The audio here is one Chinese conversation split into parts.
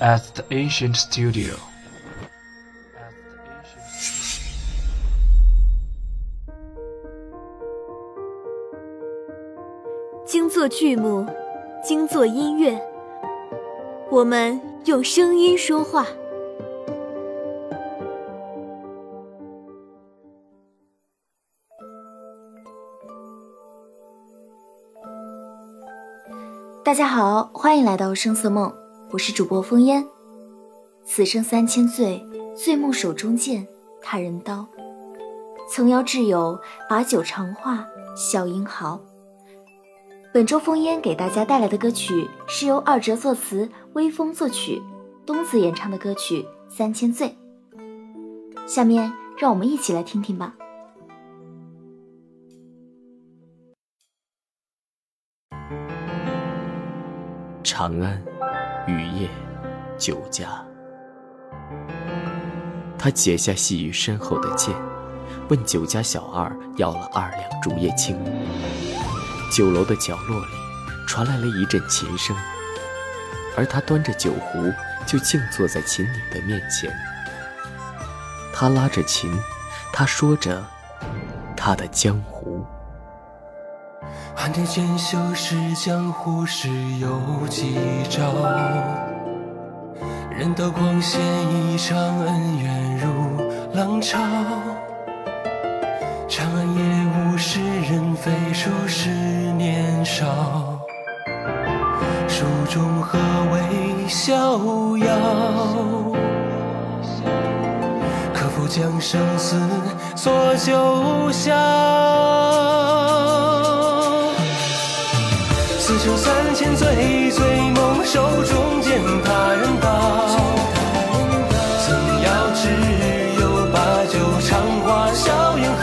at the ancient studio. 精作剧目，精作音乐，我们用声音说话。大家好，欢迎来到声色梦，我是主播风烟。此生三千醉，醉梦手中剑，他人刀。曾邀挚友，把酒长话，笑英豪。本周风烟给大家带来的歌曲是由二哲作词，微风作曲，东子演唱的歌曲《三千醉》。下面让我们一起来听听吧。长安，雨夜，酒家。他解下细于身后的剑，问酒家小二要了二两竹叶青。酒楼的角落里传来了一阵琴声，而他端着酒壶就静坐在琴女的面前。他拉着琴，他说着他的江湖。汉天剑修是江湖事有几招？人道光显一场恩怨如浪潮。长安夜无诗人飞书是年少。书中何为逍遥？可否将生死锁九霄？醉，醉梦手中剑，他人道。曾邀挚友，把酒长话笑言好。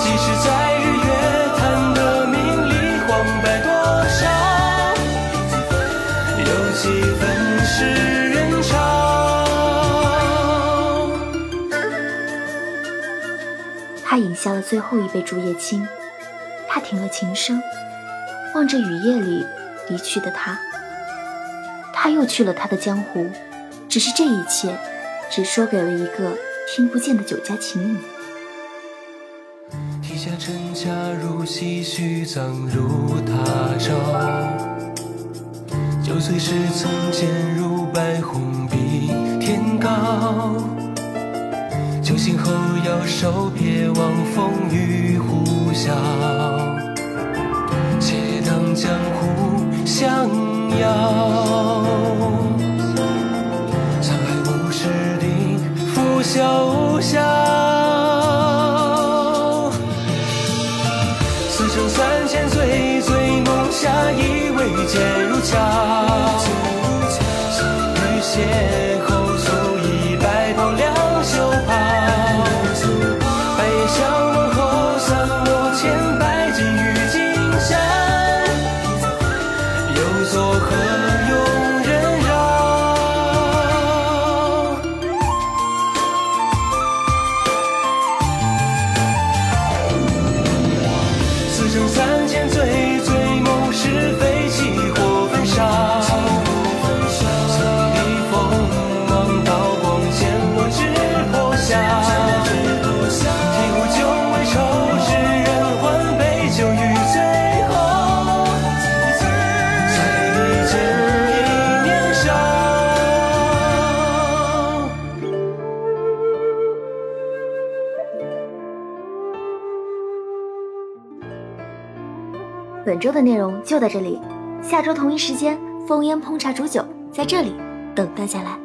几时在日月潭的名利荒白多少，有几分是人潮。他饮下了最后一杯竹叶青，他停了琴声。望着雨夜里离去的他，他又去了他的江湖，只是这一切，只说给了一个听不见的酒家情女。天下真假如唏嘘，葬如他朝。酒醉时曾见如白虹比天高。酒醒后摇手别与本周的内容就到这里，下周同一时间，风烟烹茶煮酒在这里等大家来。